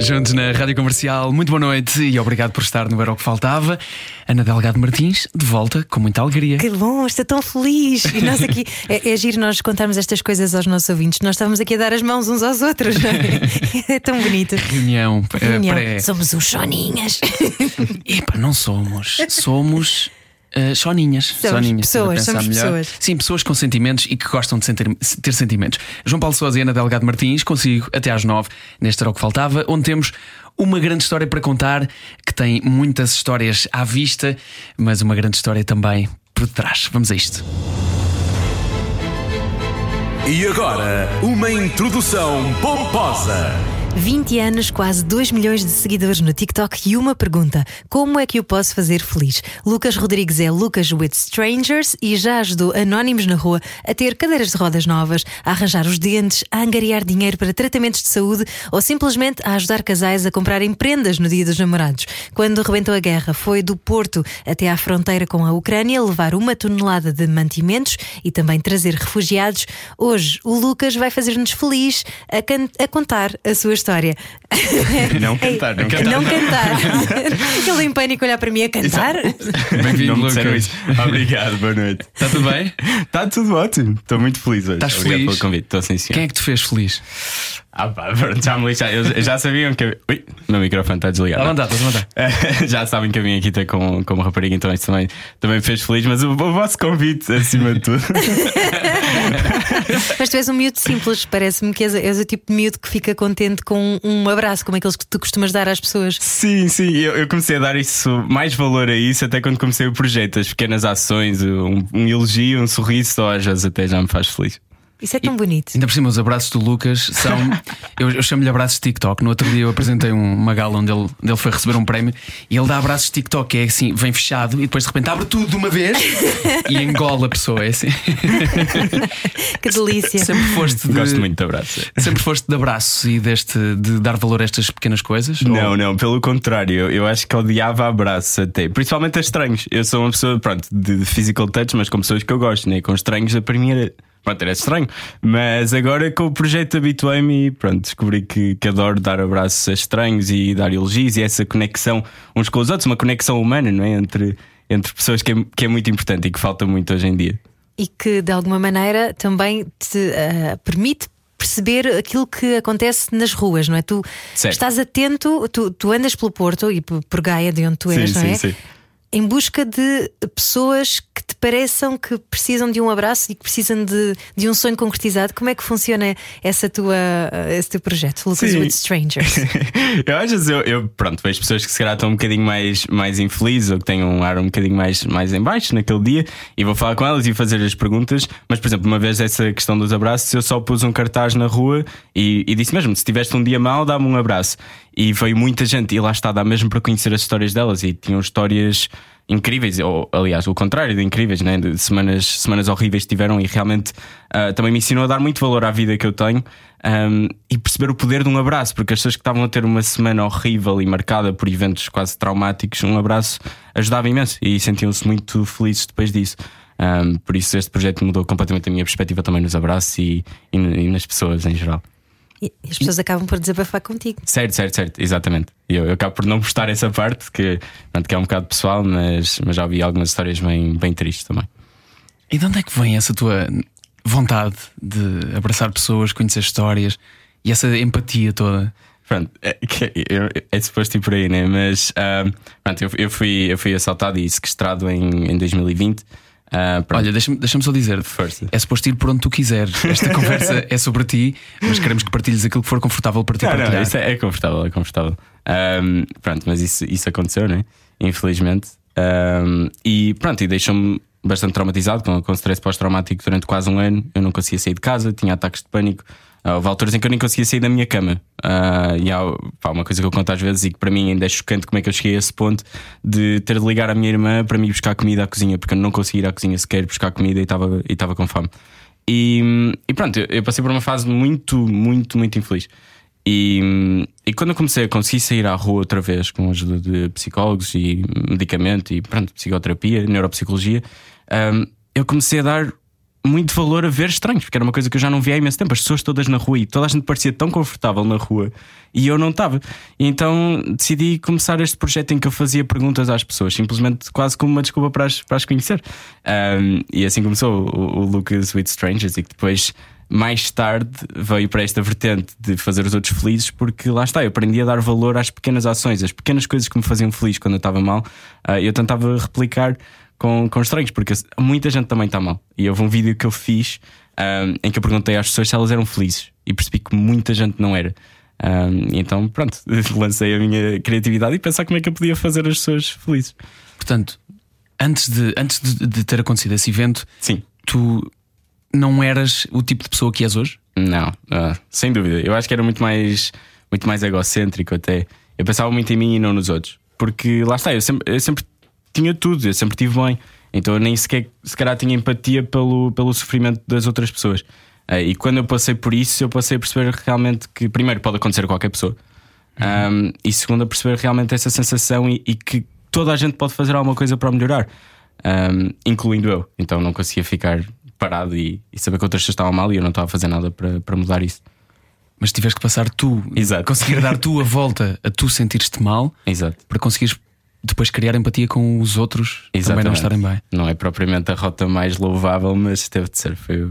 Juntos na Rádio Comercial, muito boa noite e obrigado por estar no Era o que Faltava. Ana Delgado Martins, de volta com muita alegria. Que bom, estou tão feliz. E nós aqui, é, é giro nós contarmos estas coisas aos nossos ouvintes. Nós estávamos aqui a dar as mãos uns aos outros, não é? É tão bonito. Reunião, eh, Reunião. pré. Somos uns soninhas. Epa, não somos. Somos. Eh, soninhas, soninhas, pessoas, somos melhor. pessoas. Sim, pessoas com sentimentos e que gostam de sentir- ter sentimentos. João Paulo Sousa e Ana Delgado Martins, consigo até às nove, neste era o que faltava, onde temos uma grande história para contar, que tem muitas histórias à vista, mas uma grande história também por detrás. Vamos a isto. E agora, uma introdução pomposa. 20 anos, quase 2 milhões de seguidores no TikTok e uma pergunta: como é que eu posso fazer feliz? Lucas Rodrigues é Lucas with Strangers e já ajudou anónimos na rua a ter cadeiras de rodas novas, a arranjar os dentes, a angariar dinheiro para tratamentos de saúde ou simplesmente a ajudar casais a comprarem prendas no dia dos namorados. Quando rebentou a guerra, foi do Porto até à fronteira com a Ucrânia levar uma tonelada de mantimentos e também trazer refugiados. Hoje, o Lucas vai fazer-nos feliz a, a contar a sua história. Não cantar, não cantar. Não cantar. Ele em pânico olhar para mim a cantar. Bem-vindo, Lucas. Obrigado, boa noite. Está tudo bem? Está tudo ótimo. Estou muito feliz hoje. Estás Obrigado feliz? pelo convite. Estou sim, senhor. Quem é que te fez feliz? Ah, pá, pronto, já me lixaram. Eles já sabiam que. eu- Ui, meu microfone está desligado. Está a mandar, estás a mandar. já sabem que eu vim aqui ter com, com uma rapariga, então isso também, também me fez feliz. Mas o, o vosso convite, acima de tudo. Mas tu és um miúdo simples, parece-me que és, és o tipo de miúdo que fica contente com um abraço, como aqueles que tu costumas dar às pessoas. Sim, sim, eu, eu comecei a dar isso, mais valor a isso até quando comecei o projeto, as pequenas ações, um, um elogio, um sorriso, só às vezes até já me faz feliz. Isso é tão bonito. Ainda por cima, os abraços do Lucas são. eu eu chamo-lhe abraços de TikTok. No outro dia eu apresentei um- uma gala onde ele, onde ele foi receber um prémio e ele dá abraços de TikTok, que é assim, vem fechado e depois de repente abre tudo de uma vez e engola a pessoa. É assim. Que delícia. Sempre foste de. Gosto muito de abraços. Sempre foste de abraços e deste de dar valor a estas pequenas coisas? Não, Ou- não, pelo contrário, eu, acho que odiava abraços até, principalmente a estranhos. Eu sou uma pessoa, pronto, de physical touch, mas com pessoas que eu gosto, né? Com estranhos, a era. Pronto, era estranho, mas agora com o projeto habituei-me e pronto, descobri que, que adoro dar abraços a estranhos e dar elogios e essa conexão uns com os outros, uma conexão humana, não é? Entre, entre pessoas que é, que é muito importante e que falta muito hoje em dia. E que de alguma maneira também te ah, permite perceber aquilo que acontece nas ruas, não é? Tu Certo. estás atento, tu, tu andas pelo Porto e por Gaia, de onde tu és, não é? Em busca de pessoas que te pareçam que precisam de um abraço e que precisam de, de um sonho concretizado. Como é que funciona essa tua, esse teu projeto, Lucas Sim. with Strangers? eu às vezes eu, eu, pronto, vejo pessoas que se calhar estão um bocadinho mais, mais infelizes ou que têm um ar um bocadinho mais, mais em baixo naquele dia e vou falar com elas e fazer as perguntas. Mas, por exemplo, uma vez essa questão dos abraços, eu só pus um cartaz na rua e, e disse mesmo: se tiveste um dia mau, dá-me um abraço. E veio muita gente e lá está, dá mesmo para conhecer as histórias delas e tinham histórias incríveis, ou aliás, o contrário de incríveis, né? de semanas, semanas horríveis tiveram e realmente ah, também me ensinou a dar muito valor à vida que eu tenho um, e perceber o poder de um abraço, porque as pessoas que estavam a ter uma semana horrível e marcada por eventos quase traumáticos, um abraço ajudava imenso e sentiam-se muito felizes depois disso. Um, por isso, este projeto mudou completamente a minha perspectiva também nos abraços e, e, e nas pessoas em geral. E as pessoas acabam por desabafar contigo. Certo, certo, certo, exatamente. Eu, eu acabo por não postar essa parte, que, pronto, que é um bocado pessoal, mas, mas já ouvi algumas histórias bem, bem tristes também. E de onde é que vem essa tua vontade de abraçar pessoas, conhecer histórias e essa empatia toda? Pronto, é, eu- é suposto ir por aí, né? Mas ah, pronto, eu, eu, fui, eu fui assaltado e sequestrado em, em 2020. Pronto. Olha, deixa-me deixa só dizer: é suposto ir por onde tu quiseres. Esta conversa é sobre ti, mas queremos que partilhes aquilo que for confortável para ti Não, não, partilhar. isso é, é confortável, é confortável. Ahm, pronto, mas isso, isso aconteceu, né? Infelizmente. Ahm, e pronto, e deixou-me bastante traumatizado, com, com stress pós-traumático durante quase um ano. Eu não conseguia sair de casa, tinha ataques de pânico. Uh, houve alturas em que eu nem conseguia sair da minha cama. Uh, e há pá, uma coisa que eu conto às vezes e que para mim ainda é chocante como é que eu cheguei a esse ponto de ter de ligar à minha irmã para me buscar comida à cozinha, porque eu não conseguia ir à cozinha sequer buscar comida e estava e com fome. E, e pronto, eu, eu passei por uma fase muito, muito, muito infeliz. E, e, quando eu comecei a conseguir sair à rua outra vez com a ajuda de psicólogos e medicamento e pronto, psicoterapia, neuropsicologia, um, eu comecei a dar muito valor a ver estranhos, porque era uma coisa que eu já não via há imenso tempo. As pessoas todas na rua e toda a gente parecia tão confortável na rua e eu não estava. Então decidi começar este projeto em que eu fazia perguntas às pessoas, simplesmente quase como uma desculpa para as, para as conhecer. Um, e assim começou o, o Lucas with Strangers e que depois. Mais tarde veio para esta vertente de fazer os outros felizes, porque lá está, eu aprendi a dar valor às pequenas ações, às pequenas coisas que me faziam feliz quando eu estava mal. Uh, eu tentava replicar com, com estranhos, porque muita gente também está mal. E houve um vídeo que eu fiz um, em que eu perguntei às pessoas se elas eram felizes e percebi que muita gente não era. Um, então, pronto, lancei a minha criatividade e pensar como é que eu podia fazer as pessoas felizes. Portanto, antes de, antes de, de ter acontecido esse evento, Sim. tu não eras o tipo de pessoa que és hoje? Não, uh, sem dúvida. Eu acho que era muito mais, muito mais egocêntrico até. Eu pensava muito em mim e não nos outros. Porque lá está, eu sempre, eu sempre tinha tudo, eu sempre tive bem. Então eu nem sequer se calhar tinha empatia pelo, pelo sofrimento das outras pessoas. Uh, e quando eu passei por isso, eu passei a perceber realmente que, primeiro, pode acontecer a qualquer pessoa, uhum. um, e segundo, a perceber realmente essa sensação e, e, que toda a gente pode fazer alguma coisa para melhorar, um, incluindo eu. Então não conseguia ficar parado e, e, saber que outras pessoas estavam mal e eu não estava a fazer nada para, para mudar isso. Mas tiveste que passar tu, Exato. conseguir dar tu a volta a tu sentir-te mal Exato. para conseguires depois criar empatia com os outros Exatamente. também não estarem bem. Não é propriamente a rota mais louvável, mas teve de ser. Foi,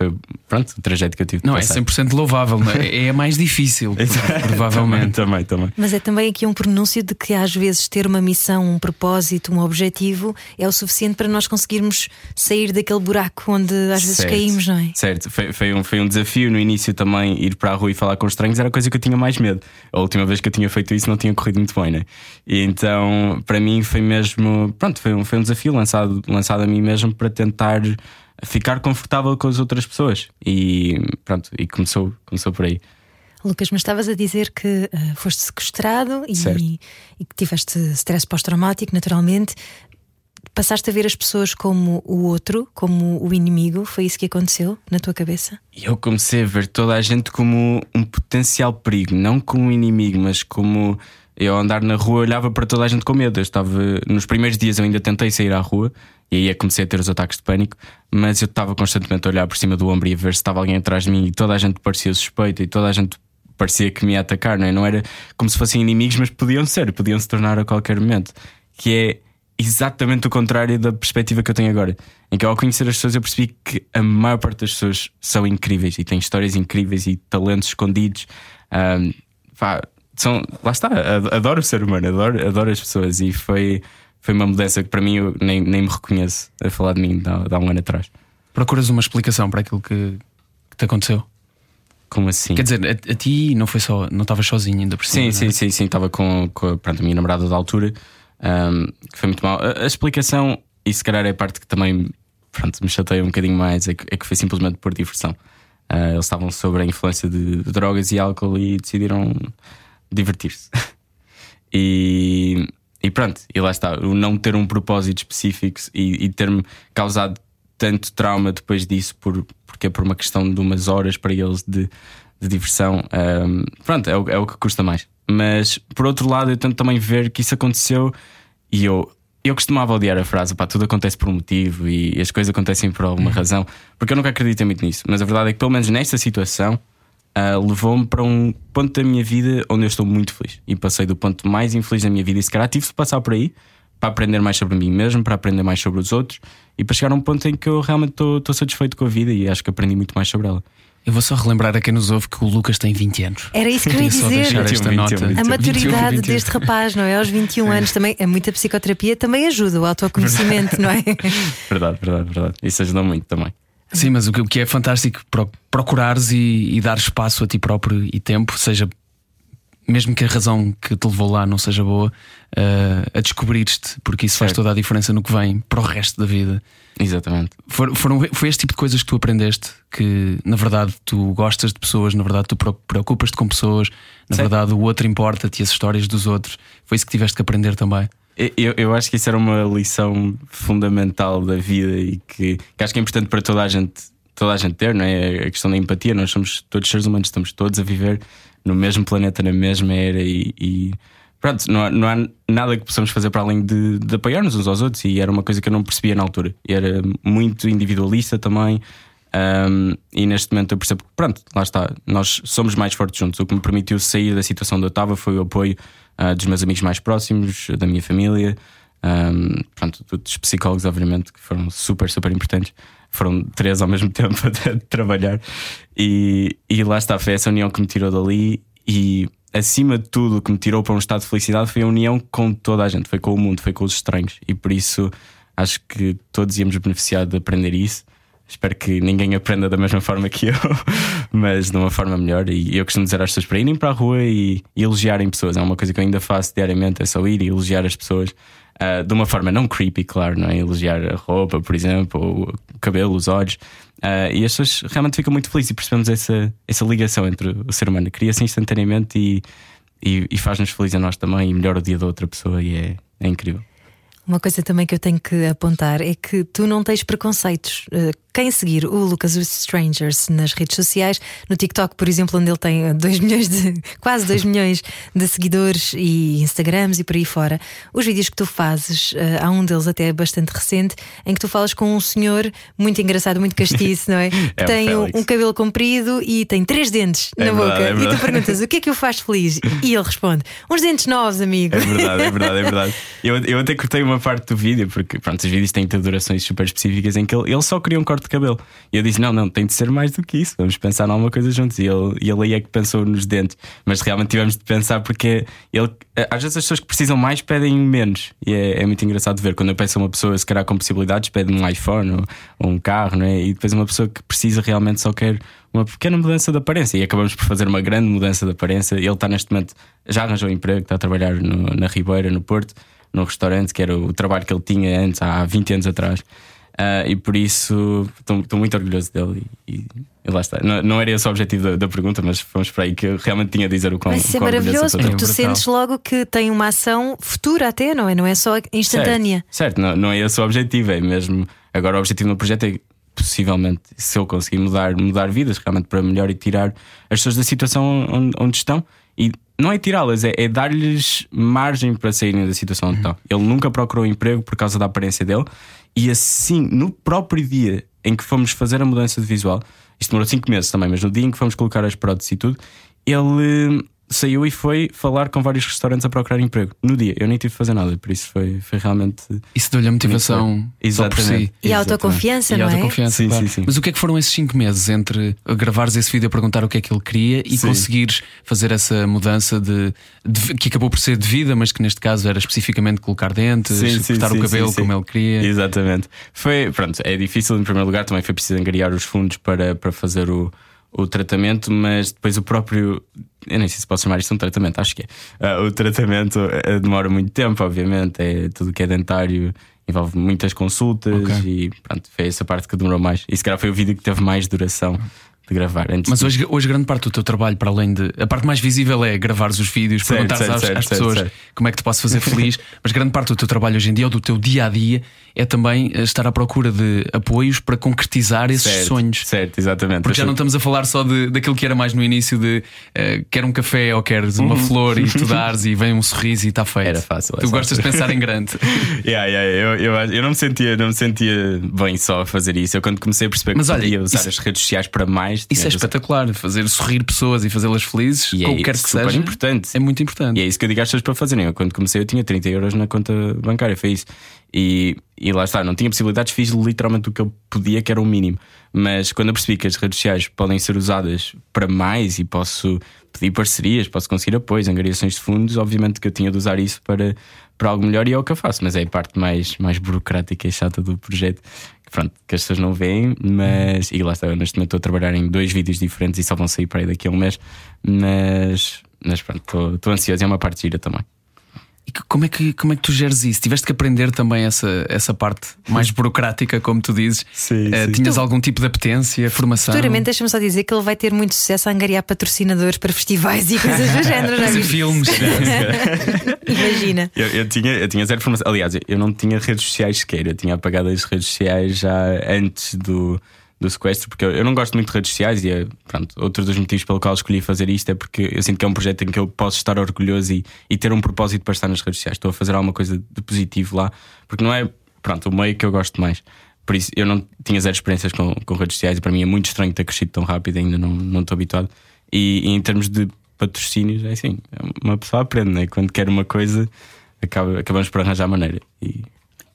foi pronto, o trajeto que eu tive de Não, passar. é 100% louvável, é? é a mais difícil, provavelmente. também, também, Mas é também aqui um pronúncio de que às vezes ter uma missão, um propósito, um objetivo é o suficiente para nós conseguirmos sair daquele buraco onde às vezes certo, caímos, não é? Certo, foi, foi, um, foi um desafio no início também ir para a rua e falar com estranhos, era a coisa que eu tinha mais medo. A última vez que eu tinha feito isso não tinha corrido muito bem, né? E então, para mim, foi mesmo. Pronto, foi um, foi um desafio lançado, lançado a mim mesmo para tentar ficar confortável com as outras pessoas. E pronto, e começou, começou por aí. Lucas, mas estavas a dizer que uh, foste sequestrado e, e, que tiveste stress pós-traumático, naturalmente. Passaste a ver as pessoas como o outro, como o inimigo? Foi isso que aconteceu na tua cabeça? Eu comecei a ver toda a gente como um potencial perigo, não como um inimigo, mas como eu andar na rua olhava para toda a gente com medo. Eu estava nos primeiros dias eu ainda tentei sair à rua e aí é comecei a ter os ataques de pânico, mas eu estava constantemente a olhar por cima do ombro e a ver se estava alguém atrás de mim e toda a gente parecia suspeita e toda a gente parecia que me ia atacar, não é? Não era como se fossem inimigos, mas podiam ser, podiam se tornar a qualquer momento. Que é exatamente o contrário da perspectiva que eu tenho agora. Em que ao conhecer as pessoas eu percebi que a maior parte das pessoas são incríveis e têm histórias incríveis e talentos escondidos. Um, pá, são, lá está, adoro o ser humano, adoro, adoro as pessoas e foi foi uma mudança que para mim eu nem, nem me reconheço a falar de mim de há, um ano atrás. Procuras uma explicação para aquilo que, que te aconteceu? Como assim? Quer dizer, a, a, ti não foi só, não estavas sozinho ainda por cima? Sim, sim, é? sim, sim, estava com, com pronto, a minha namorada da altura, um, que foi muito mal. A, a, explicação, e se calhar é a parte que também pronto, me chateia um bocadinho mais, é que, é que foi simplesmente por diversão. Uh, eles estavam sobre a influência de, de drogas e álcool e decidiram divertir-se. e e pronto, e lá está, o não ter um propósito específico e, e ter-me causado tanto trauma depois disso, por, porque é por uma questão de umas horas para eles de, de diversão, um, pronto, é o, é o que custa mais. Mas por outro lado, eu tento também ver que isso aconteceu e eu, eu costumava odiar a frase: pá, tudo acontece por um motivo e as coisas acontecem por alguma uhum. razão, porque eu nunca acreditei muito nisso. Mas a verdade é que, pelo menos nesta situação, uh, levou-me para um ponto da minha vida onde eu estou muito feliz. E passei do ponto mais infeliz da minha vida. E se calhar tive de passar por aí para aprender mais sobre mim mesmo, para aprender mais sobre os outros e para chegar a um ponto em que eu realmente estou, satisfeito com a vida e acho que aprendi muito mais sobre ela. Eu vou só relembrar a quem nos ouve que o Lucas tem 20 anos. Era isso que eu ia dizer. esta 21, nota. 21, a maturidade 21, deste rapaz, não é? Aos 21 anos também, é muita psicoterapia também ajuda o autoconhecimento, não é? Verdade, verdade, verdade. Isso ajuda muito também. Sim, mas o que é fantástico procurares e, e dar espaço a ti próprio e tempo, seja mesmo que a razão que te levou lá não seja boa, uh, a descobrir-te, porque isso faz Certo. toda a diferença no que vem para o resto da vida. Exatamente. For- foram, foi este tipo de coisas que tu aprendeste que, na verdade, tu gostas de pessoas, na verdade, tu preocupas-te com pessoas, na Sim. verdade, o outro importa-te e as histórias dos outros. Foi isso que tiveste que aprender também. Eu, eu acho que isso era uma lição fundamental da vida e que, que acho que é importante para toda a gente, toda a gente ter, não é? A questão da empatia. Nós somos todos seres humanos, estamos todos a viver no mesmo planeta, na mesma era e, e pronto, não há, não há nada que possamos fazer para além de, de apoiar-nos uns aos outros. E era uma coisa que eu não percebia na altura. Era muito individualista também. Um, e neste momento eu percebo que, pronto, lá está, nós somos mais fortes juntos. O que me permitiu sair da situação onde eu estava foi o apoio ah, dos meus amigos mais próximos, da minha família, um, pronto, dos psicólogos, obviamente, que foram super, super importantes. Foram três ao mesmo tempo até de trabalhar, e, e lá está, foi essa união que me tirou dali. E acima de tudo, o que me tirou para um estado de felicidade foi a união com toda a gente, foi com o mundo, foi com os estranhos, e por isso acho que todos íamos beneficiar de aprender isso. Espero que ninguém aprenda da mesma forma que eu, mas de uma forma melhor. E eu costumo dizer às pessoas para irem para a rua e, elogiarem pessoas. É uma coisa que eu ainda faço diariamente: é só ir e elogiar as pessoas ah, de uma forma não creepy, claro, não é? Elogiar a roupa, por exemplo, ou o cabelo, os olhos. Ah, e as pessoas realmente ficam muito felizes e percebemos essa, essa ligação entre o ser humano. Cria-se instantaneamente e, e, e faz-nos felizes a nós também e melhora o dia da outra pessoa e é, é incrível. Uma coisa também que eu tenho que apontar é que tu não tens preconceitos. Eh, Quem seguir o Lucas Strangers nas redes sociais, no TikTok, por exemplo, onde ele tem 2 milhões de quase 2 milhões de seguidores e Instagrams e por aí fora, os vídeos que tu fazes, eh, há um deles até bastante recente, em que tu falas com um senhor muito engraçado, muito castiço, não é? Que É tem um, um cabelo comprido e tem três dentes É na verdade, boca. é e tu perguntas: o que é que o faz feliz? E ele responde: uns dentes novos, amigo. É verdade, é verdade, é verdade. Eu, eu até cortei uma parte do vídeo, porque pronto, os vídeos têm durações super específicas em que ele, ele só queria um corte de cabelo. E eu disse: não, não, tem de ser mais do que isso, vamos pensar em alguma coisa juntos. E ele, e ele aí é que pensou nos dentes, mas realmente tivemos de pensar porque ele, às vezes as pessoas que precisam mais pedem menos. E é, é muito engraçado ver quando eu a uma pessoa, se calhar com possibilidades, pede um iPhone ou, ou um carro, não é? E depois uma pessoa que precisa realmente só quer uma pequena mudança de aparência e acabamos por fazer uma grande mudança de aparência. Ele está neste momento, já arranjou emprego, está a trabalhar no- na Ribeira, no Porto, num restaurante, que era o trabalho que ele tinha antes, há 20 anos atrás. Ah, e por isso estou muito orgulhoso dele e, e- lá está. Não, não era esse o objetivo da, da pergunta, mas fomos para aí que eu realmente tinha a dizer o quão, Vai ser quão orgulhoso maravilhoso porque tu sentes logo que tem uma ação futura até, não é? Não é só instantânea. Certo, certo, não, não é esse o objetivo, é mesmo. Agora o objetivo do projeto é possivelmente, se eu conseguir mudar, mudar vidas realmente para melhor e tirar as pessoas da situação onde, onde estão. E não é tirá-las, é, é dar-lhes margem para saírem da situação onde estão. Ele nunca procurou emprego por causa da aparência dele, e assim, no próprio dia em que fomos fazer a mudança de visual, isto demorou 5 meses também, mas no dia em que fomos colocar as próteses e tudo, ele saiu e foi falar com vários restaurantes a procurar emprego. No dia, eu nem tive de fazer nada, por isso foi, foi realmente. Isso deu-lhe a motivação só por si. Exatamente. E a Exatamente. autoconfiança, E não é? autoconfiança, Sim, claro. sim, sim. Mas o que é que foram esses 5 meses entre gravares esse vídeo a perguntar o que é que ele queria e Sim. conseguires fazer essa mudança de, de- que acabou por ser de vida, mas que neste caso era especificamente colocar dentes, Sim, sim, cortar sim, o cabelo sim, sim. como ele queria? Exatamente. Foi, pronto, é difícil em primeiro lugar, também foi preciso angariar os fundos para, para fazer o, o tratamento, mas depois o próprio. Eu nem sei se posso chamar isto um tratamento, acho que é. Ah, o tratamento eh, demora muito tempo, obviamente, é tudo que é dentário. Envolve muitas consultas Ok. e pronto, foi essa parte que demorou mais. E se calhar foi o vídeo que teve mais duração de gravar. Antes Mas de- hoje, hoje grande parte do teu trabalho, para além de. A parte mais visível é gravares os vídeos, Certo, perguntares certo, às, certo, às pessoas como é que te posso fazer feliz, mas grande parte do teu trabalho hoje em dia, ou do teu dia a dia, é também eh, estar à procura de apoios para concretizar esses sonhos. Certo, exatamente. Porque já não estamos a falar só de, daquilo que era mais no início de eh, quer um café ou queres uma flor e tu dares e vem um sorriso e está feito. Uhum. Era fácil, Tu gostas de pensar em grande. Yeah, yeah, eu, eu, eu não, me sentia, não me sentia bem só a fazer isso. Eu, quando comecei a perceber Mas que olha, podia usar isso- as redes sociais para mais, Isso é usar- espetacular, fazer sorrir pessoas e fazê-las felizes, E é como quer que seja. importante. É muito importante. E é isso que eu digo às pessoas para fazerem. Eu, quando comecei, eu tinha 30 euros na conta bancária, foi isso. E, e lá está, não tinha possibilidades, fiz literalmente o que eu podia, que era o mínimo. Mas quando eu percebi que as redes sociais podem ser usadas para mais e posso pedir parcerias, posso conseguir apoios, angariações de fundos, obviamente que eu tinha de usar isso para, para algo melhor e é o que eu faço. Mas é a parte mais, mais burocrática e chata do projeto. Pronto, que as pessoas não veem, mas. E lá está, neste momento estou a trabalhar em dois vídeos diferentes e só vão sair para aí daqui a um mês. Mas, mas pronto, estou ansioso. É uma parte gira também. E como é, que, como é que tu geres isso? Tiveste que aprender também essa, essa parte mais burocrática, como tu dizes. Sim, Eh, sim. Tinhas algum tipo de apetência, formação? Futuramente, deixa-me só dizer que ele vai ter muito sucesso a angariar patrocinadores para festivais e coisas do género, Fazer viste? filmes. Imagina. Eu, eu tinha, eu tinha zero formação. Aliás, eu não tinha redes sociais sequer. Eu tinha apagado as redes sociais já antes do, do sequestro, porque eu, eu não gosto muito de redes sociais e é, pronto, outro dos motivos pelo qual escolhi fazer isto é porque eu sinto que é um projeto em que eu posso estar orgulhoso e, e ter um propósito para estar nas redes sociais. Estou a fazer alguma coisa de positivo lá, porque não é pronto, o meio que eu gosto mais. Por isso, eu não tinha zero experiências com, com redes sociais e para mim é muito estranho ter crescido tão rápido, ainda não, não estou habituado. E, e em termos de patrocínios, é assim, uma pessoa aprende, né? quando quer uma coisa, acaba, acabamos por arranjar maneira. E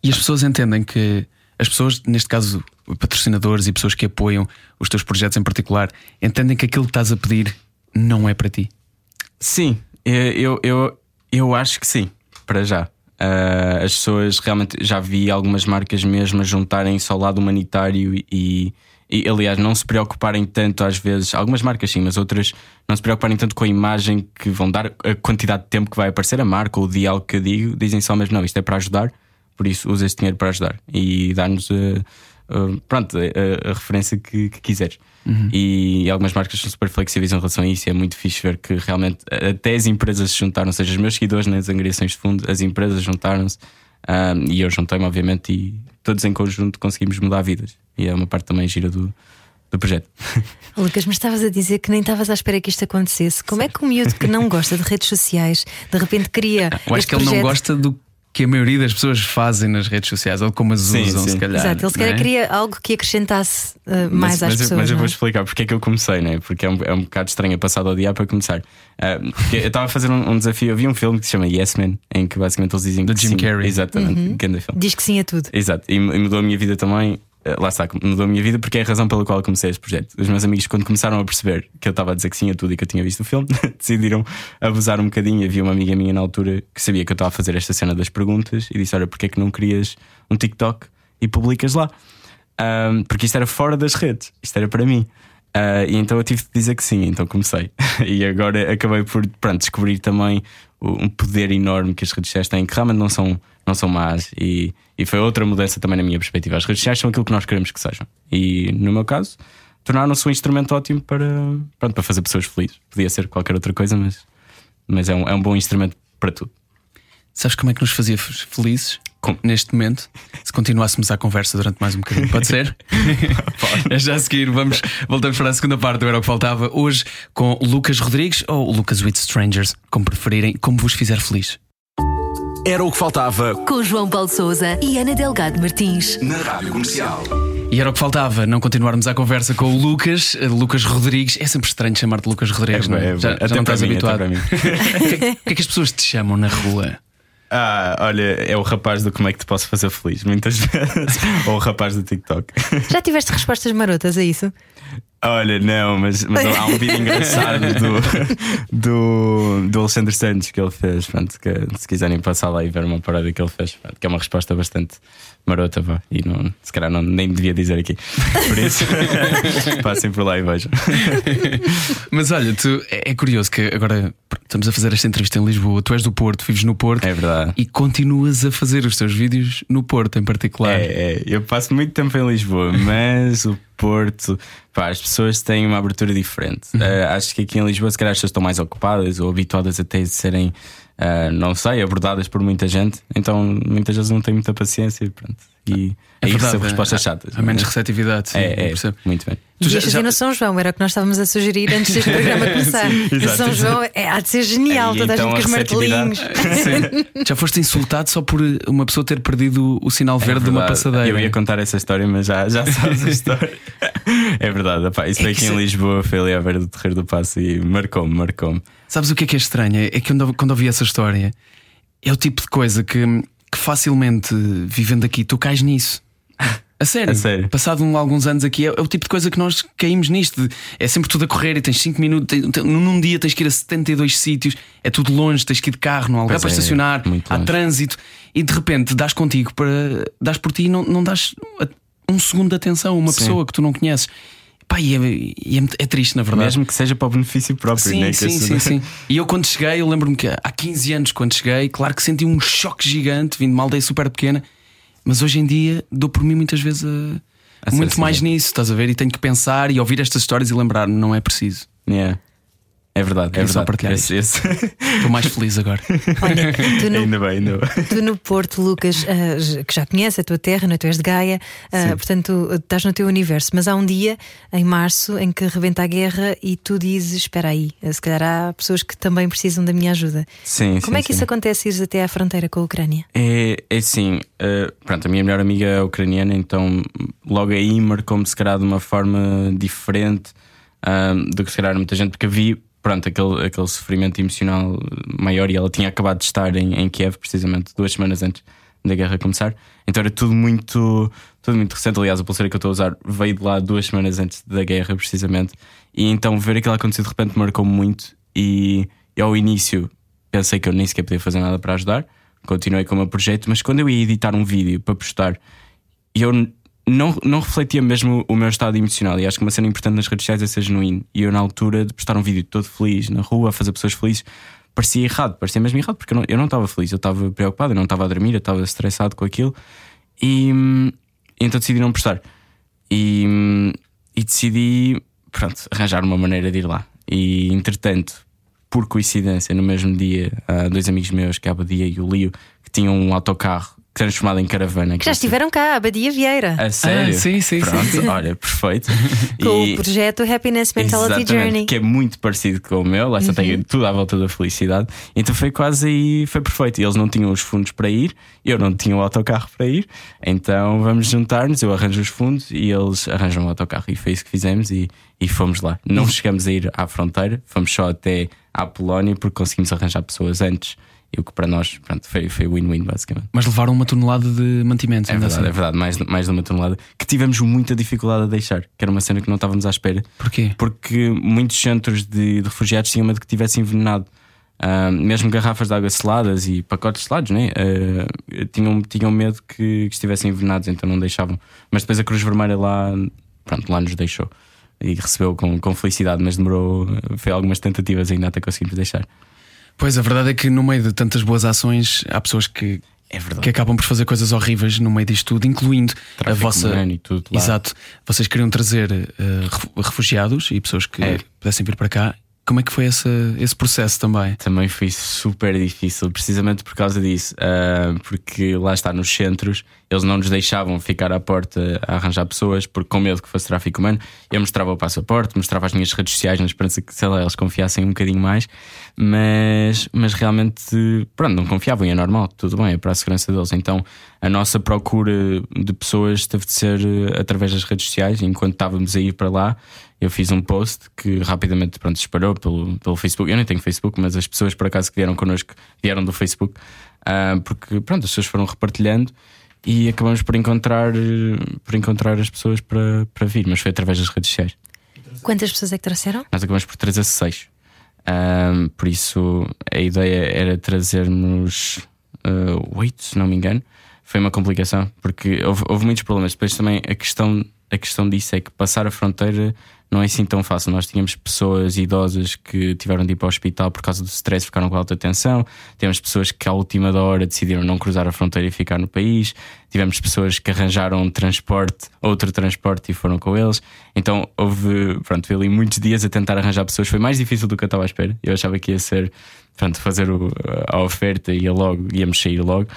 E as pessoas entendem que as pessoas, neste caso patrocinadores e pessoas que apoiam os teus projetos em particular, entendem que aquilo que estás a pedir não é para ti. Sim, eu, eu, eu, acho que sim, para já. Ah, as pessoas realmente já vi algumas marcas mesmo juntarem-se ao lado humanitário e, e, aliás, não se preocuparem tanto às vezes, algumas marcas sim, mas outras não se preocuparem tanto com a imagem que vão dar, a quantidade de tempo que vai aparecer a marca ou o dia que eu digo, dizem só mesmo, não, isto é para ajudar, por isso usa esse dinheiro para ajudar e dar-nos a, a- pronto, a, a referência que, que quiseres. E algumas marcas são super flexíveis em relação a isso. E é muito fixe ver que realmente até as empresas se juntaram, ou seja, os meus seguidores nas angariações de fundo, as empresas juntaram-se ah, e eu juntei-me, obviamente, e todos em conjunto conseguimos mudar vidas. E é uma parte também gira do, do projeto. Lucas, mas estavas a dizer que nem estavas à espera que isto acontecesse. Como é que um miúdo que não gosta de redes sociais de repente cria. Eu acho este que ele não projeto? gosta do que a maioria das pessoas fazem nas redes sociais ou como as Sim, usam, sim. se calhar. Exato, ele se calhar é? queria algo que acrescentasse uh, mais mas, às mas, eu- pessoas. mas eu não vou é? explicar porque é que eu comecei, né? porque é um, é um bocado estranho passado ao dia para começar. Porque eu estava a fazer um, um desafio, eu vi um filme que se chama Yes Man, em que basicamente eles dizem Do que Jim sim. Carrey. Exatamente, Uhum. grande filme. Diz que sim a tudo. Exato, e, e mudou a minha vida também. Eh, Lá está, mudou a minha vida porque é a razão pela qual comecei este projeto. Os meus amigos, quando começaram a perceber que eu estava a dizer que sim a tudo e que eu tinha visto o filme, decidiram abusar um bocadinho. Havia uma amiga minha na altura que sabia que eu estava a fazer esta cena das perguntas e disse: Olha, porque é que não crias um TikTok e publicas lá? Ahm, porque isto era fora das redes, isto era para mim. Ah, e então eu tive de dizer que sim, então comecei. e agora acabei por pronto, descobrir também um poder enorme que as redes sociais têm, que realmente não são, não são más. E, e foi outra mudança também na minha perspectiva. As redes sociais são aquilo que nós queremos que sejam. E no meu caso, tornaram-se um instrumento ótimo para, pronto, para fazer pessoas felizes. Podia ser qualquer outra coisa, mas, mas é, um, é um bom instrumento para tudo. Sabes como é que nos fazia felizes Como? neste momento? Se continuássemos a conversa durante mais um bocadinho, pode ser? É já a seguir, vamos, voltamos para a segunda parte do Era o que Faltava. Hoje com Lucas Rodrigues ou Lucas with Strangers, como preferirem, como vos fizer feliz. Era o que faltava Com João Paulo Souza e Ana Delgado Martins. na Rádio Comercial. E era o que faltava, não continuarmos a conversa com o Lucas, eh, Lucas Rodrigues. É sempre estranho chamar-te Lucas Rodrigues, não é? bem, já, bem. já não Até estás para mim, até habituado. para mim. O que, é- o que é que as pessoas te chamam na rua? Ah, olha, é o rapaz do como é que te posso fazer feliz, muitas vezes. Ou o rapaz do TikTok. Já tiveste respostas marotas a isso? Olha, não, mas, mas há um vídeo engraçado do, do, do Alexandre Santos que ele fez. Pronto, que, se quiserem passar lá e ver uma parada que ele fez, pronto, que é uma resposta bastante marota, vá, e não, se calhar não, nem devia dizer aqui. Por isso, passem por lá e vejam. Mas olha, tu, é, é curioso que agora estamos a fazer esta entrevista em Lisboa. Tu és do Porto, vives no Porto É verdade. e continuas a fazer os teus vídeos no Porto em particular. É, é, eu passo muito tempo em Lisboa, mas o Porto, pá, as pessoas têm uma abertura diferente. Eh, acho que aqui em Lisboa, se calhar, as pessoas estão mais ocupadas ou habituadas até a serem, eh, não sei, abordadas por muita gente, então muitas vezes não têm muita paciência e pronto. E É aí verdade, recebo respostas há- chatas. Há menos é? receptividade. sim, eu É, é, percebo. muito bem. Tu já- já- no São João, era o que nós estávamos a sugerir antes deste programa começar. Sim, exato, São. João é, há de ser genial, Aí, toda a então, gente com os a martelinhos. Já foste insultado só por uma pessoa ter perdido o sinal É verde de uma passadeira. Eu ia contar essa história, mas já, já sabes a história. é verdade, opá, isso É aqui em isso- Lisboa, foi ali à beira do Terreiro do Passo e marcou-me, marcou-me. Sabes o que é que é estranho? É que quando, quando ouvi essa história, é o tipo de coisa que, que facilmente, vivendo aqui, tu cais nisso. A sério, A sério. passado um- alguns anos aqui, é, é o tipo de coisa que nós caímos nisto. de- é sempre tudo a correr e tens 5 minutos, num dia tens que ir a 72 sítios, é tudo longe, tens que ir de carro, não há lugar Pois para é, estacionar, há longe. trânsito e de repente dás contigo para. dás por ti e não, não dás um segundo de atenção a uma Sim. pessoa que tu não conheces. Pá, e é, é é triste, na verdade. Mesmo que seja para o benefício próprio, Sim, né? Sim, sim, sim. E eu quando cheguei, eu lembro-me que há 15 anos, quando cheguei, claro que senti um choque gigante, vindo de uma aldeia super pequena, mas hoje em dia dou por mim muitas vezes a- A muito assim, mais né? nisso, estás a ver? E tenho que pensar e ouvir estas histórias e lembrar-me, não é preciso. Yeah. É verdade, é Queria só verdade. partilhar Esse- esse- Estou mais feliz agora. Olha, tu no, ainda bem, ainda bem. tu no Porto, Lucas, ah, j- que já conhece a tua terra, não é? tu és de Gaia, ah, portanto estás no teu universo. Mas há um dia, em março, em que rebenta a guerra e tu dizes: Espera aí, ah, se calhar há pessoas que também precisam da minha ajuda. Sim, Como sim, é que sim. isso acontece, ires até à fronteira com a Ucrânia? É, é assim, eh, pronto, a minha melhor amiga é ucraniana, então logo aí marcou-me se calhar de uma forma diferente ahm, do que se calhar muita gente, porque havia pronto, aquele, aquele sofrimento emocional maior e ela tinha acabado de estar em, em Kiev, precisamente duas semanas antes da guerra começar. Então era tudo muito, tudo muito recente. Aliás, a pulseira que eu estou a usar veio de lá duas semanas antes da guerra, precisamente. E então ver aquilo acontecer de repente marcou-me muito. E, e ao início pensei que eu nem sequer podia fazer nada para ajudar. Continuei com o meu projeto, mas quando eu ia editar um vídeo para postar, eu não, não refletia mesmo o meu estado emocional. E acho que uma cena importante nas redes sociais é ser genuíno. E eu, na altura de postar um vídeo todo feliz na rua, a fazer pessoas felizes, parecia errado, parecia mesmo errado, porque eu não, estava feliz, eu estava preocupado, eu não estava a dormir, eu estava estressado com aquilo. E, então decidi não postar. E, e decidi, pronto, arranjar uma maneira de ir lá. E entretanto, por coincidência, no mesmo dia, dois amigos meus, que é a Abadia e o Lio, que tinham um autocarro transformado em caravana. Que já estiveram cá, a Badia Vieira, A sério? sim, sim, Pronto, sim, olha, perfeito. com E- o projeto Happiness Mentality Journey. Uhum. Que é muito parecido com o meu, lá só tem tudo à volta da felicidade. Então foi quase aí, foi perfeito. E Eles não tinham os fundos para ir, eu não tinha o autocarro para ir, então vamos juntar-nos, eu arranjo os fundos e eles arranjam o autocarro. E foi isso que fizemos e, e fomos lá. Uhum. Não chegamos a ir à fronteira, fomos só até à Polónia porque conseguimos arranjar pessoas antes. E o que para nós pronto, foi win-win, basicamente. Mas levaram uma tonelada de mantimentos, É verdade, é assim. verdade, mais, mais de uma tonelada que tivemos muita dificuldade a deixar, que era uma cena que não estávamos à espera. Porquê? Porque muitos centros de, de refugiados tinham medo que tivesse envenenado. Ah, mesmo garrafas de água seladas e pacotes selados, né? Ah, tinham, tinham medo que, que estivessem envenenados, então não deixavam. Mas depois a Cruz Vermelha lá, pronto, lá nos deixou e recebeu com, com felicidade, mas demorou, foi algumas tentativas ainda até conseguirmos deixar. Pois a verdade é que no meio de tantas boas ações há pessoas que, É verdade. que acabam por fazer coisas horríveis no meio disto tudo, incluindo a Tráfico vossa. humano e tudo lá. Exato. Vocês queriam trazer ref- refugiados e pessoas que É. pudessem vir para cá. Como é que foi esse, esse processo também? Também foi super difícil, precisamente por causa disso. ah, porque lá está, nos centros, eles não nos deixavam ficar à porta a arranjar pessoas, porque com medo que fosse tráfico humano. Eu mostrava o passaporte, mostrava as minhas redes sociais, na esperança que, sei lá, eles confiassem um bocadinho mais. Mas, mas realmente, pronto, não confiavam e é normal, tudo bem, é para a segurança deles. Então a nossa procura de pessoas teve de ser eh, através das redes sociais. Enquanto estávamos a ir para lá, eu fiz um post que rapidamente pronto, se espalhou pelo, pelo Facebook. Eu nem tenho Facebook, mas as pessoas por acaso que vieram connosco vieram do Facebook, ah, porque pronto, as pessoas foram repartilhando e acabamos por encontrar, por encontrar as pessoas para, para vir, mas foi através das redes sociais. Quantas pessoas é que trouxeram? Nós acabamos por trazer seis. Ahm, por isso a ideia era trazermos ah, oito, se não me engano. Foi uma complicação, porque houve, houve muitos problemas. Depois também a questão, a questão disso é que passar a fronteira não é assim tão fácil. Nós tínhamos pessoas idosas que tiveram de ir para o hospital por causa do stress, ficaram com alta tensão. Tivemos pessoas que à última da hora decidiram não cruzar a fronteira e ficar no país. Tivemos pessoas que arranjaram transporte, outro transporte e foram com eles. Então houve, pronto, ali muitos dias a tentar arranjar pessoas. Foi mais difícil do que eu estava à espera. Eu achava que ia ser, pronto, fazer o- a oferta e logo, íamos sair logo.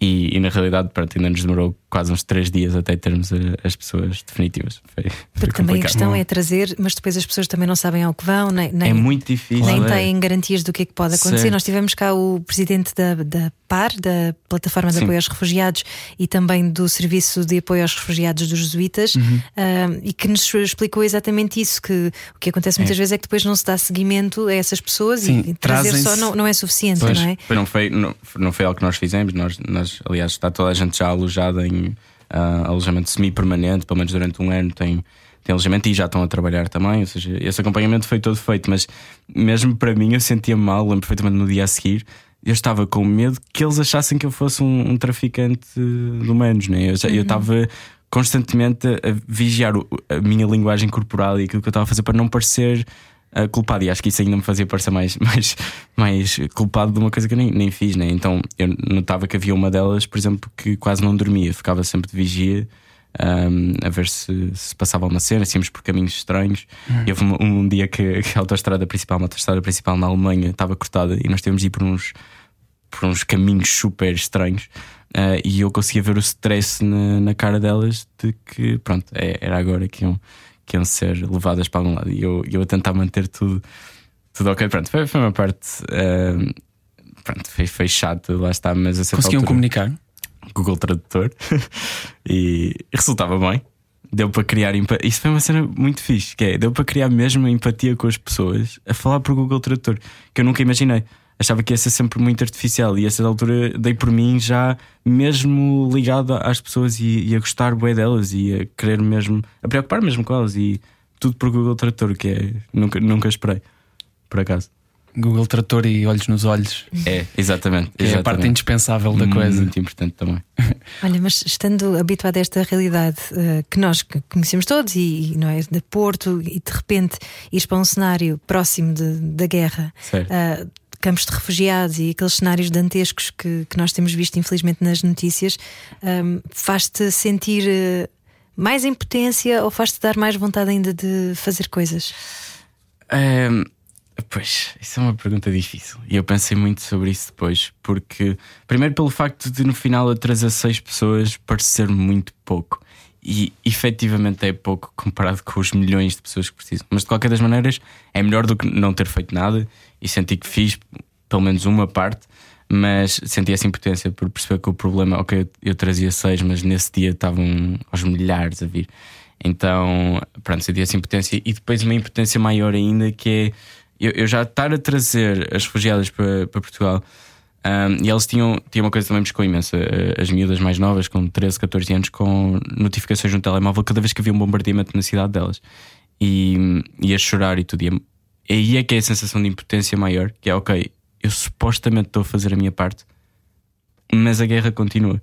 E, e na realidade, pronto, ainda nos demorou quase uns três dias até termos a- as pessoas definitivas. Foi, foi Porque também a questão é trazer, mas depois as pessoas também não sabem ao que vão, nem, nem, É muito difícil. nem é. têm garantias do que é que pode acontecer. Certo. Nós tivemos cá o presidente da, da PAR, da Plataforma de Sim. Apoio aos Refugiados, e também do Serviço de Apoio aos Refugiados dos Jesuítas, Uhum. ah, e que nos explicou exatamente isso: que o que acontece muitas vezes é que depois não se dá seguimento a essas pessoas Sim, e trazer só não, não é suficiente, Pois. não é? Não foi, não, não foi algo que nós fizemos. Nós, nós, aliás, está toda a gente já alojada em ah, alojamento semi-permanente, pelo menos durante um ano tem, tem alojamento e já estão a trabalhar também. Ou seja, esse acompanhamento foi todo feito, mas mesmo para mim eu sentia mal, lembro perfeitamente no dia a seguir. Eu estava com medo que eles achassem que eu fosse um, um traficante de humanos, né? eu, já- eu estava constantemente a, vigiar a minha linguagem corporal e aquilo que eu estava a fazer para não parecer ah, culpado. E acho que isso ainda me fazia parecer mais, mais, mais culpado de uma coisa que eu nem, nem fiz, né? Então eu notava que havia uma delas, por exemplo, que quase não dormia, ficava sempre de vigia. ahm, a ver se, se passava uma cena, íamos por caminhos estranhos. E houve um, um dia que, que a autoestrada principal, uma autoestrada principal na Alemanha, estava cortada e nós tínhamos de ir por uns, por uns caminhos super estranhos. Ah, e eu conseguia ver o stress na, na cara delas de que, pronto, é- era agora que iam, que iam ser levadas para algum lado. E eu, eu a tentar manter tudo, tudo ok. Pronto, foi, foi uma parte. ah, pronto, foi, foi chato, lá está, mas a certa Conseguiam altura- comunicar? Google Tradutor e resultava bem. Deu para criar empatia. Isso foi uma cena muito fixe, que é, deu para criar mesmo empatia com as pessoas a falar por Google Tradutor, que eu nunca imaginei. Achava que ia ser sempre muito artificial e a certa altura dei por mim já mesmo ligado às pessoas e, e a gostar bem delas e a querer mesmo, a preocupar mesmo com elas e tudo por Google Tradutor, que é nunca, nunca esperei, por acaso. Google Trator e olhos nos olhos. É, exatamente. Que é a parte exatamente. indispensável da coisa. Muito importante também. Olha, mas estando habituado a esta realidade eh, que nós conhecemos todos e, e não é de Porto e de repente ires para um cenário próximo de- da guerra, Certo. Campos de refugiados e aqueles cenários dantescos que, que nós temos visto infelizmente nas notícias, ehm, faz-te sentir eh, mais impotência ou faz-te dar mais vontade ainda de fazer coisas? Ahm, pois, isso é uma pergunta difícil. E eu pensei muito sobre isso depois. Porque, primeiro, pelo facto de no final trazer seis pessoas parecer muito pouco. E efetivamente é pouco comparado com os milhões de pessoas que precisam. Mas de qualquer das maneiras, é melhor do que não ter feito nada. E senti que fiz pelo menos uma parte. Mas senti essa impotência por perceber que o problema, ok, eu, eu trazia seis, mas nesse dia estavam aos milhares a vir. Então, pronto, senti essa impotência. E depois uma impotência maior ainda que é eu, eu já estar a trazer as refugiadas para, para Portugal. Um, e eles tinham, tinham uma coisa também me chocou imenso. uh, As miúdas mais novas, com 13, 14 anos, com notificações no telemóvel cada vez que havia um bombardeamento na cidade delas. E, e a chorar e tudo. E aí é que é a sensação de impotência maior, que é ok, eu supostamente estou a fazer a minha parte, mas a guerra continua.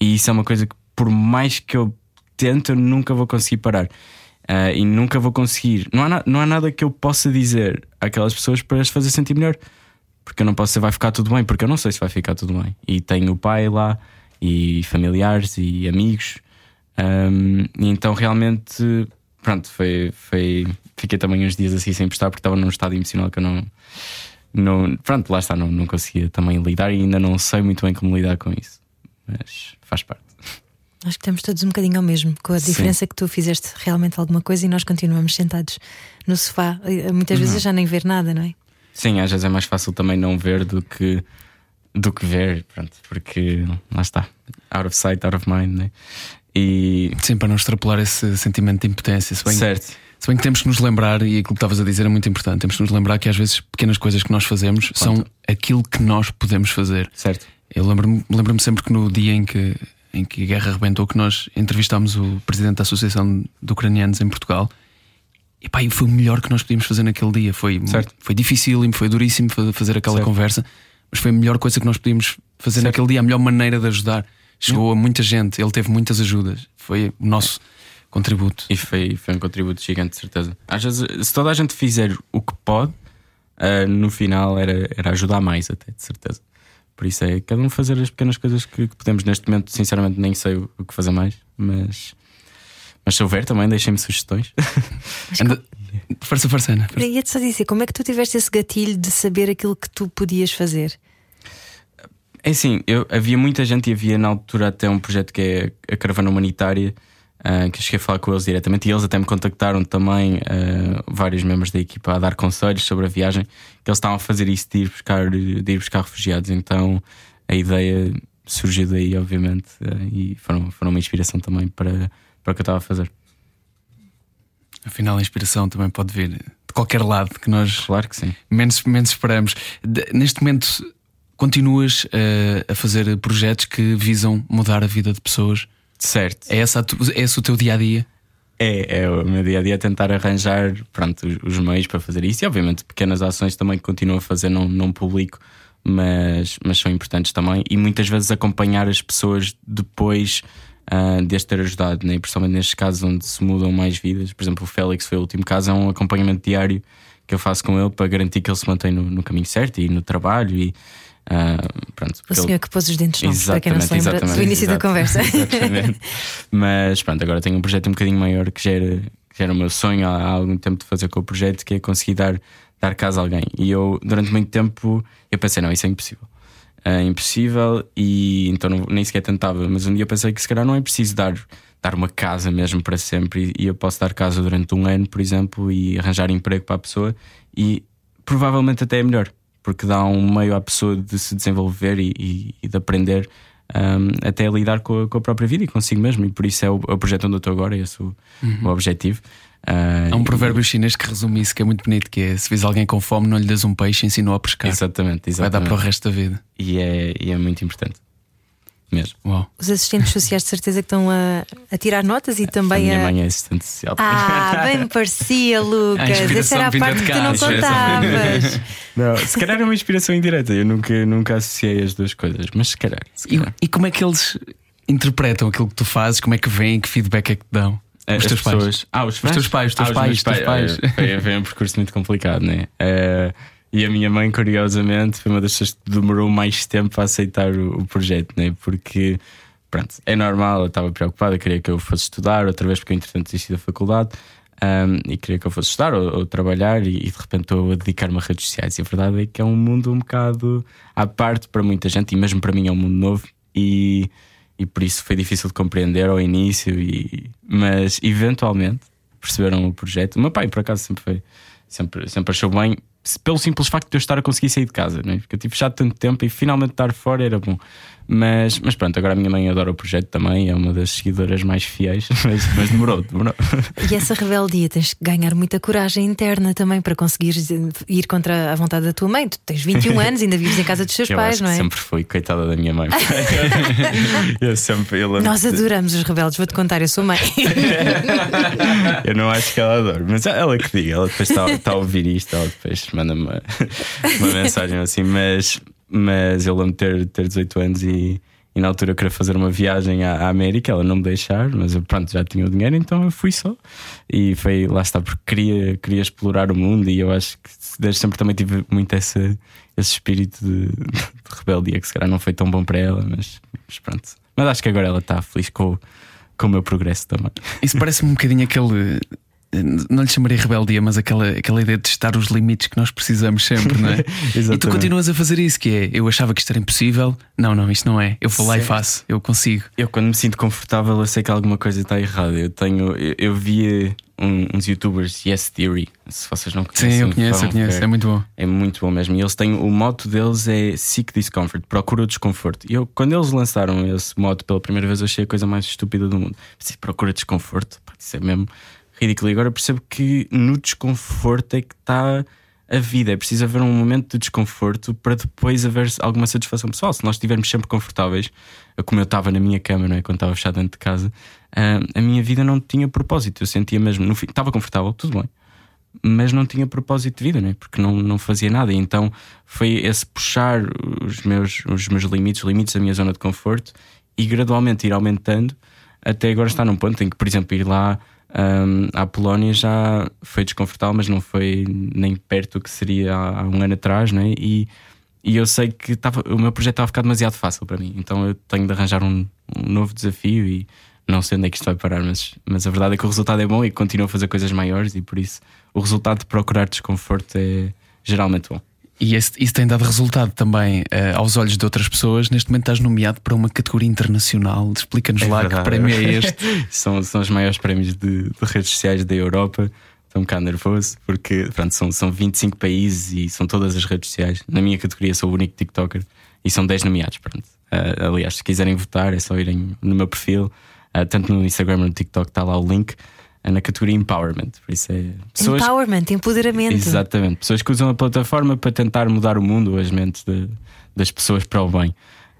E isso é uma coisa que, por mais que eu tente, eu nunca vou conseguir parar. Ah, e nunca vou conseguir. Não há, não há nada que eu possa dizer àquelas pessoas para as fazer sentir melhor. Porque eu não posso dizer vai ficar tudo bem, porque eu não sei se vai ficar tudo bem. E tenho o pai lá, e familiares, e amigos. Ahm, e então realmente, pronto, foi, foi. Fiquei também uns dias assim sem prestar, porque estava num estado emocional que eu não. não pronto, lá está, não, não conseguia também lidar e ainda não sei muito bem como lidar com isso. Mas faz parte. Acho que estamos todos um bocadinho ao mesmo, com a Sim. diferença que tu fizeste realmente alguma coisa e nós continuamos sentados no sofá, eh, muitas vezes já nem ver nada, não é? Sim, às vezes é mais fácil também não ver do que, do que ver, pronto, porque lá está, out of sight, out of mind, né? E Sim, para não extrapolar esse sentimento de impotência. Se bem, certo, se bem que temos que nos lembrar, e aquilo que estavas a dizer é muito importante, temos que nos lembrar que às vezes pequenas coisas que nós fazemos são aquilo que nós podemos fazer. certo, Eu lembro-me lembro sempre que no dia em que, em que a guerra arrebentou, que nós entrevistámos o presidente da Associação de Ucranianos em Portugal. E pá, e foi o melhor que nós podíamos fazer naquele dia. Foi, Certo. foi difícil e foi duríssimo fa- fazer aquela Certo. conversa, mas foi a melhor coisa que nós podíamos fazer Certo. naquele dia, a melhor maneira de ajudar. Chegou a muita gente, ele teve muitas ajudas. Foi o nosso contributo. e foi, foi um contributo gigante, de certeza. Às vezes, se toda a gente fizer o que pode, ah, no final era, era ajudar mais, até, de certeza. Por isso é cada um fazer as pequenas coisas que, que podemos. Neste momento, sinceramente, nem sei o, o que fazer mais, mas. Mas se houver também, deixem-me sugestões. Anda... Força, força, Ana. Eu Ia-te só dizer, como é que tu tiveste esse gatilho de saber aquilo que tu podias fazer? É assim, eu, havia muita gente e havia na altura até um projeto que é a Caravana Humanitária, ah, que eu cheguei a falar com eles diretamente e eles até me contactaram também, ah, vários membros da equipa, a dar conselhos sobre a viagem, que eles estavam a fazer isso de ir buscar, de ir buscar refugiados. Então a ideia surgiu daí, obviamente, ah, e foram, foram uma inspiração também para, para o que eu estava a fazer. Afinal, a inspiração também pode vir de qualquer lado que nós Claro que sim. menos, menos esperamos. De- neste momento, continuas eh, a fazer projetos que visam mudar a vida de pessoas. Certo. É, essa tu- é esse o teu dia a dia? É, é o meu dia a dia tentar arranjar pronto, os, os meios para fazer isso e, obviamente, pequenas ações também que continuo a fazer, não, não publico, mas, mas são importantes também. E muitas vezes acompanhar as pessoas depois uh, deste ter ajudado, né? principalmente nestes casos onde se mudam mais vidas. Por exemplo, o Félix foi o último caso, é um acompanhamento diário que eu faço com ele para garantir que ele se mantém no, no caminho certo e no trabalho. E, uh, pronto, o senhor ele... que pôs os dentes novos, para quem não se lembra do início da conversa. Exatamente. Mas pronto, agora tenho um projeto um bocadinho maior que já era, que já era o meu sonho há, há algum tempo de fazer com o projeto, que é conseguir dar, dar casa a alguém. E eu, durante muito tempo, eu pensei, não, isso é impossível. É impossível e então não, nem sequer tentava. Mas um dia pensei que se calhar não é preciso dar, dar uma casa mesmo para sempre e, e eu posso dar casa durante um ano, por exemplo, e arranjar emprego para a pessoa e provavelmente até é melhor, porque dá um meio à pessoa de se desenvolver e, e, e de aprender um, até lidar com a, com a, própria vida e consigo mesmo. E por isso é o, é o projeto onde eu estou agora, esse é o, uhum. o objetivo. Uh, Há um provérbio e... chinês que resume isso, que é muito bonito, que é se vês alguém com fome, não lhe das um peixe, ensina a pescar. Exatamente, exatamente. Vai dar para o resto da vida. E é, e é muito importante. Mesmo. Uau. Os assistentes sociais de certeza que estão a, a tirar notas e também a. Minha mãe é assistente social. Ah, bem me parecia, Lucas. Essa era a parte que tu não contavas. não, se calhar é uma inspiração indireta. Eu nunca, nunca associei as duas coisas, mas se calhar. Se calhar. E, e como é que eles interpretam aquilo que tu fazes? Como é que vêm? Que feedback é que te dão? Eh, os teus pessoas. pais. Ah, os, os teus pais, os teus ah, pais, os teus pais. pais. Foi, foi um percurso muito complicado, né? Uh, e a minha mãe, curiosamente, foi uma das pessoas que demorou mais tempo a aceitar o, o projeto, né? Porque, pronto, é normal, ela estava preocupada, queria que eu fosse estudar, outra vez, porque eu, entretanto, desisti da faculdade. Um, e queria que eu fosse estudar ou, ou trabalhar, e, e, de repente estou a dedicar-me a redes sociais. E a verdade é que é um mundo um bocado à parte para muita gente, e mesmo para mim é um mundo novo. E e por isso foi difícil de compreender ao início, e, mas eventualmente perceberam o projeto. O meu pai, por acaso, sempre foi, sempre, sempre achou bem, pelo simples facto de eu estar a conseguir sair de casa, né? porque eu tive fechado tanto tempo e finalmente estar fora era bom. Mas, mas pronto, agora a minha mãe adora o projeto também, é uma das seguidoras mais fiéis, mas, mas demorou, demorou. E essa rebeldia tens que ganhar muita coragem interna também para conseguir ir contra a vontade da tua mãe. Tu tens 21 anos, ainda vives em casa dos teus eu pais, não é? Sempre fui, coitada da minha mãe. eu sempre. Eu Nós adoramos os rebeldes, vou-te contar, eu sou mãe. eu não acho que ela adore, mas ela que diga, ela depois está, está a ouvir isto, ela depois manda-me uma, uma mensagem assim, mas mas eu lembro de ter, ter 18 anos e, e na altura eu queria fazer uma viagem à, à, América, ela não me deixar, mas eu pronto, já tinha o dinheiro, então eu fui só. E foi lá está, porque queria, queria explorar o mundo e eu acho que desde sempre também tive muito esse, esse espírito de, de rebeldia que se calhar não foi tão bom para ela, mas, mas pronto. Mas acho que agora ela está feliz com, com o meu progresso também. Isso parece-me um bocadinho aquele não lhe chamaria rebeldia, mas aquela, aquela ideia de testar os limites que nós precisamos sempre, não é? e tu continuas a fazer isso, que é eu achava que isto era impossível, não, não, isto não é. Eu vou lá e faço, eu consigo. Eu quando me sinto confortável, eu sei que alguma coisa está errada. Eu tenho, eu, eu via um, uns youtubers Yes Theory, se vocês não conhecem. Sim, eu conheço, eu conheço, é muito bom. É muito bom mesmo. E eles têm o moto deles é Seek Discomfort, procura o desconforto. E eu, quando eles lançaram esse moto pela primeira vez, eu achei a coisa mais estúpida do mundo. Disse, procura desconforto, isso é mesmo ridículo. E agora percebo que no desconforto é que está a vida. É preciso haver um momento de desconforto para depois haver alguma satisfação pessoal. Se nós estivermos sempre confortáveis, como eu estava na minha cama, não é? quando estava fechado dentro de casa, a minha vida não tinha propósito. Eu sentia mesmo, no fim, estava confortável, tudo bem, mas não tinha propósito de vida, não é? porque não, não fazia nada. Então foi esse puxar os meus, os meus limites, os limites da minha zona de conforto e gradualmente ir aumentando até agora estar num ponto em que, por exemplo, ir lá um, à Polónia já foi desconfortável, mas não foi nem perto do que seria há, um ano atrás, né? e, e eu sei que tava, o meu projeto estava a ficar demasiado fácil para mim, então eu tenho de arranjar um, um, novo desafio e não sei onde é que isto vai parar, mas, mas a verdade é que o resultado é bom e continuo a fazer coisas maiores, e por isso o resultado de procurar desconforto é geralmente bom. E esse, isso tem dado resultado também uh, aos olhos de outras pessoas. Neste momento estás nomeado para uma categoria internacional. Explica-nos é lá verdade, que prémio é este. são, são os maiores prémios de, de, redes sociais da Europa. Estou um bocado nervoso porque pronto, são, são 25 países e são todas as redes sociais. Na minha categoria sou o único TikToker e são 10 nomeados. Pronto. Uh, aliás, se quiserem votar, é só irem no meu perfil, uh, tanto no Instagram como no TikTok, está lá o link. É na categoria Empowerment. Por isso é pessoas, Empowerment, empoderamento. Exatamente. Pessoas que usam a plataforma para tentar mudar o mundo, as mentes de, das pessoas para o bem.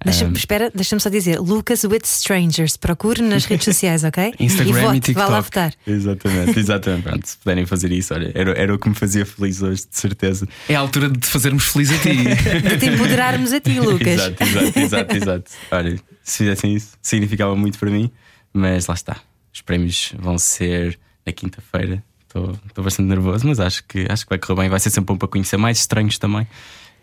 Deixa, um, espera, deixa-me só dizer: Lucas with Strangers. Procure nas redes sociais, ok? Instagram e, vote, e TikTok. Vá lá votar. Exatamente, exatamente. Pronto, se puderem fazer isso, olha, era, era o que me fazia feliz hoje, de certeza. É a altura de te fazermos feliz a ti. de te empoderarmos a ti, Lucas. Exato, exato, exato, exato. Olha, se fizessem isso, significava muito para mim. Mas lá está. Os prémios vão ser na quinta-feira. Estou bastante nervoso, mas acho que, acho que vai correr bem. Vai ser sempre bom para conhecer mais estranhos também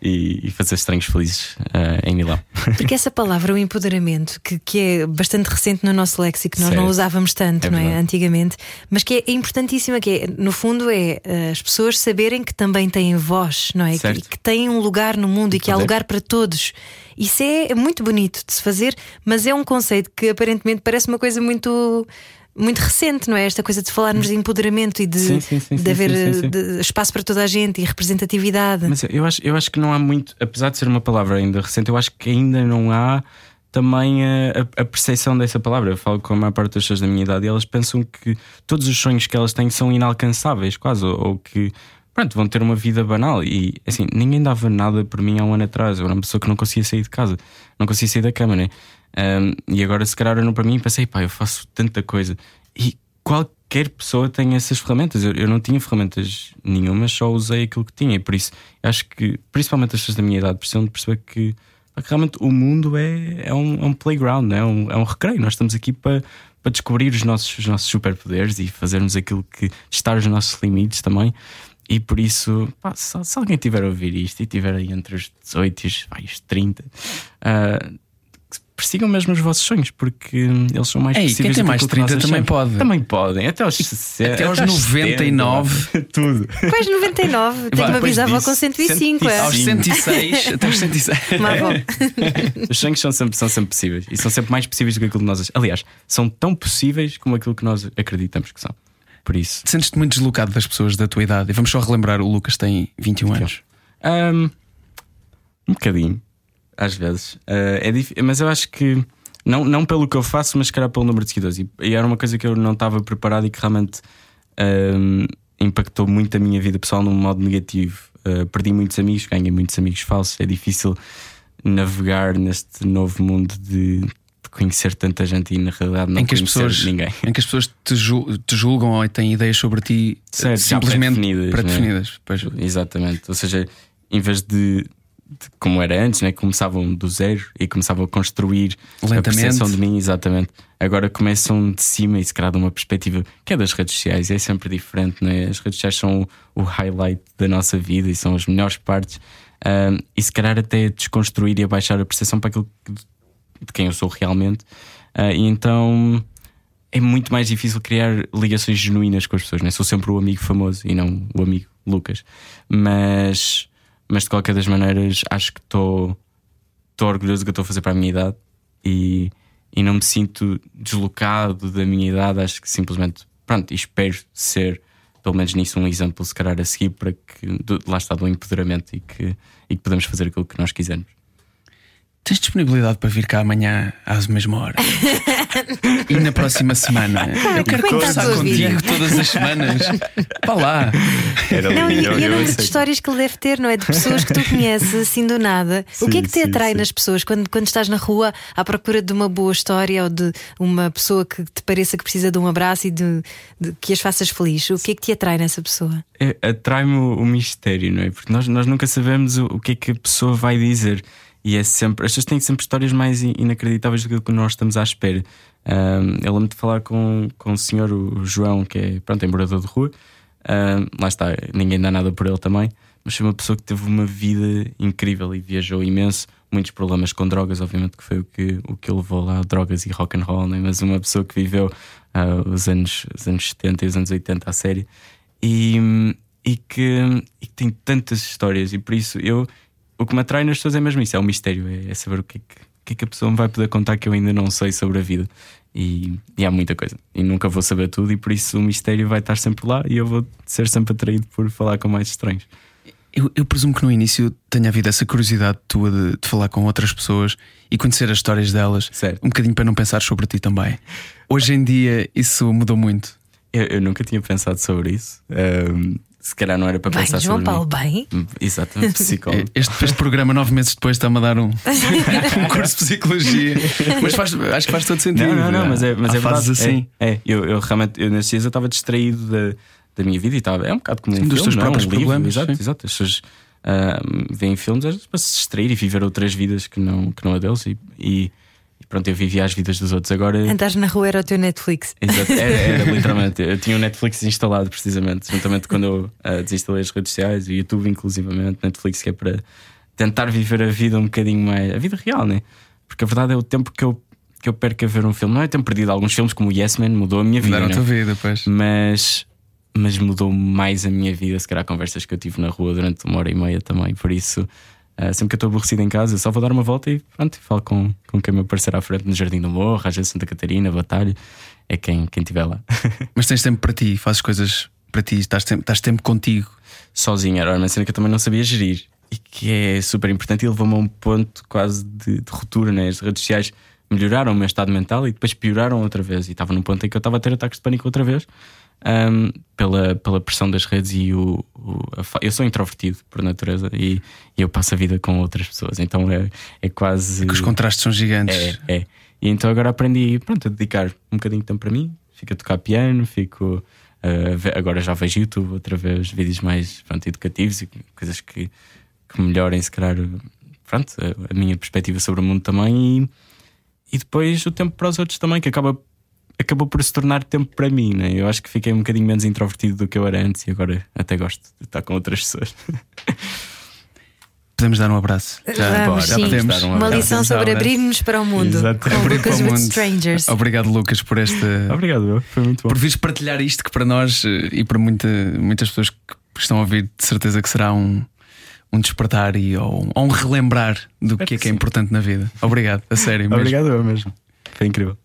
e, fazer estranhos felizes uh, em Milão. Porque essa palavra, o empoderamento, que, que é bastante recente no nosso léxico, nós certo. não usávamos tanto, é não é? Antigamente, mas que é importantíssima, que é, no fundo, é uh, as pessoas saberem que também têm voz, não é? Que, que, têm um lugar no mundo e que há lugar para todos. Isso é muito bonito de se fazer, mas é um conceito que aparentemente parece uma coisa muito muito recente, não é? Esta coisa de falarmos de empoderamento e de, sim, sim, sim, de haver de espaço para toda a gente e representatividade. Mas eu acho, eu acho que não há muito, apesar de ser uma palavra ainda recente, eu acho que ainda não há também a, a, percepção dessa palavra. Eu falo com a maior parte das pessoas da minha idade e elas pensam que todos os sonhos que elas têm são inalcançáveis, quase, ou, ou que pronto, vão ter uma vida banal. E assim, ninguém dava nada por mim há um ano atrás. Eu era uma pessoa que não conseguia sair de casa, não conseguia sair da cama, né? Um, e agora, se calhar, olham para mim e pensei, pá, eu faço tanta coisa. E qualquer pessoa tem essas ferramentas. Eu, eu não tinha ferramentas nenhumas, só usei aquilo que tinha. E por isso, acho que, principalmente as pessoas da minha idade, precisam de perceber que, que realmente o mundo é, é, um, é um playground, é um, é um recreio. Nós estamos aqui para, para descobrir os nossos, os nossos superpoderes e fazermos aquilo que. testar os nossos limites também. E por isso, pá, se, se, alguém tiver a ouvir isto e tiver aí entre os 18 e os 30, uh, persigam mesmo os vossos sonhos, porque eles são mais Ei, possíveis. Quem tem mais de 30 também pode. Também podem, até aos, 60, até aos 99. tudo. Quais 99? Tenho uma bisavó com 105. 105. É? Aos 106, até aos 106. os sonhos são sempre, são sempre possíveis e são sempre mais possíveis do que aquilo que nós. Aliás, são tão possíveis como aquilo que nós acreditamos que são. Por isso. Sentes-te muito deslocado das pessoas da tua idade. E vamos só relembrar: o Lucas tem 21 anos. Um, um bocadinho às vezes. Uh, é mas eu acho que, não, não pelo que eu faço, mas calhar pelo número de seguidores. E, e era uma coisa que eu não estava preparado e que realmente uh, impactou muito a minha vida pessoal num modo negativo. Uh, perdi muitos amigos, ganhei muitos amigos falsos. É difícil navegar neste novo mundo de, de conhecer tanta gente e na realidade não em que as pessoas, ninguém. Em que as pessoas te, te julgam ou têm ideias sobre ti certo, simplesmente pré-definidas. Pré é? Exatamente. Ou seja, em vez de como era antes, né? começavam do zero e começavam a construir Lentamente. a percepção de mim, exatamente. Agora começam de cima e se calhar de uma perspectiva que é das redes sociais, é sempre diferente, né? as redes sociais são o, highlight da nossa vida e são as melhores partes, um, e se calhar até desconstruir e abaixar a percepção para aquilo que, de quem eu sou realmente, uh, e então é muito mais difícil criar ligações genuínas com as pessoas, né? sou sempre o amigo famoso e não o amigo Lucas, mas mas de qualquer das maneiras acho que estou orgulhoso do que estou a fazer para a minha idade e, e não me sinto deslocado da minha idade. Acho que simplesmente, pronto, espero ser, pelo menos nisso, um exemplo, se calhar a seguir para que lá está do empoderamento e que, e que podemos fazer aquilo que nós quisermos. Tens disponibilidade para vir cá amanhã às mesma hora? e na próxima semana? Eu quero conversar contigo todas as semanas. Vá lá. não, e, e o número de histórias que ele deve ter, não é? De pessoas que tu conheces assim do nada. Sim, o que é que te sim, atrai sim. nas pessoas quando, quando estás na rua à procura de uma boa história ou de uma pessoa que te pareça que precisa de um abraço e de, de que as faças feliz? O que é que te atrai nessa pessoa? É, atrai-me o, o, mistério, não é? Porque nós, nós nunca sabemos o, o que é que a pessoa vai dizer. E é sempre. As pessoas têm sempre histórias mais inacreditáveis do que nós estamos à espera. Um, eu lembro de falar com, com o senhor o João, que é, pronto, é morador de rua. Um, lá está, ninguém dá nada por ele também. Mas foi uma pessoa que teve uma vida incrível e viajou imenso. Muitos problemas com drogas, obviamente, que foi o que, o que levou lá drogas e rock and roll, né? mas uma pessoa que viveu uh, os, anos, os anos 70 e os anos 80 à série e, e, que, e que tem tantas histórias. E por isso eu, o que me atrai nas pessoas é mesmo isso, é o mistério, é, é saber o que é que, que, é que a pessoa me vai poder contar que eu ainda não sei sobre a vida. E, e, há muita coisa. E nunca vou saber tudo, e por isso o mistério vai estar sempre lá e eu vou ser sempre atraído por falar com mais estranhos. Eu, eu presumo que no início tenha havido essa curiosidade tua de, de, falar com outras pessoas e conhecer as histórias delas, certo. um bocadinho para não pensar sobre ti também. Hoje em dia isso mudou muito. Eu, eu nunca tinha pensado sobre isso. Um, se calhar não era para bem, pensar João sobre Paulo, mim. bem. Hum, exatamente, psicólogo. Este, este programa, nove meses depois, está-me a dar um, um curso de psicologia. Mas faz, acho que faz todo sentido. Não, não, não, mas é, mas Há é verdade. assim. É, é, eu, eu realmente, eu, nesses dias eu estava distraído da, da minha vida e estava. É um bocado como um dos filme, teus não, próprios um problemas. Livro, exato, exato. As pessoas uh, veem filmes para se distrair e viver outras vidas que não, que não a deles. E, e pronto, eu vivia as vidas dos outros. Agora. Andares na rua era o teu Netflix. Exato, era, era literalmente. Eu tinha o Netflix instalado precisamente, juntamente quando eu uh, desinstalei as redes sociais, o YouTube, inclusivamente, Netflix, que é para tentar viver a vida um bocadinho mais. a vida real, né? Porque a verdade é o tempo que eu, que eu perco a ver um filme. Não é tempo perdido. Alguns filmes, como o Yes Man, mudou a minha vida. Mudaram a né? tua vida, pois. mas, mas mudou mais a minha vida, se calhar, conversas que eu tive na rua durante uma hora e meia também. Por isso, uh, sempre que eu estou aborrecido em casa, só vou dar uma volta e pronto, falo com, com quem me aparecer à frente no Jardim do Morro, às vezes Santa Catarina, Batalha, é quem quem estiver lá. Mas tens tempo para ti, fazes coisas para ti, estás tempo, estás tempo contigo. Sozinho, era uma cena que eu também não sabia gerir e que é super importante e levou-me a um ponto quase de, de ruptura. Né? As redes sociais melhoraram o meu estado mental e depois pioraram outra vez. E estava num ponto em que eu estava a ter ataques de pânico outra vez. Um, pela, pela pressão das redes e o, o- a eu sou introvertido por natureza e, e eu passo a vida com outras pessoas, então é, é quase Que os contrastes são gigantes. é, é. E então agora aprendi pronto, a dedicar um bocadinho de tempo para mim, fico a tocar piano, fico uh, agora já vejo YouTube outra vez, vídeos mais pronto, educativos e coisas que, que melhorem, se calhar, pronto, a, a minha perspectiva sobre o mundo também e, e depois o tempo para os outros também, que acaba acabou por se tornar tempo para mim, né? Eu acho que fiquei um bocadinho menos introvertido do que eu era antes e agora até gosto de estar com outras pessoas. Podemos dar um abraço. Já, Vamos, já sim. podemos. Dar um Uma abraço. lição Já, sobre abrir-nos para o mundo. Exato. Com Abrir para Lucas o with mundo. Strangers. Obrigado, Lucas, por este. Obrigado, meu. foi muito bom. Por vires partilhar isto que para nós eh, e para muita, muitas pessoas que estão a ouvir, de certeza que será um, um despertar e ou, ou um relembrar do que é que é importante na vida. Obrigado, a sério. mesmo. Obrigado, eu mesmo. Foi incrível.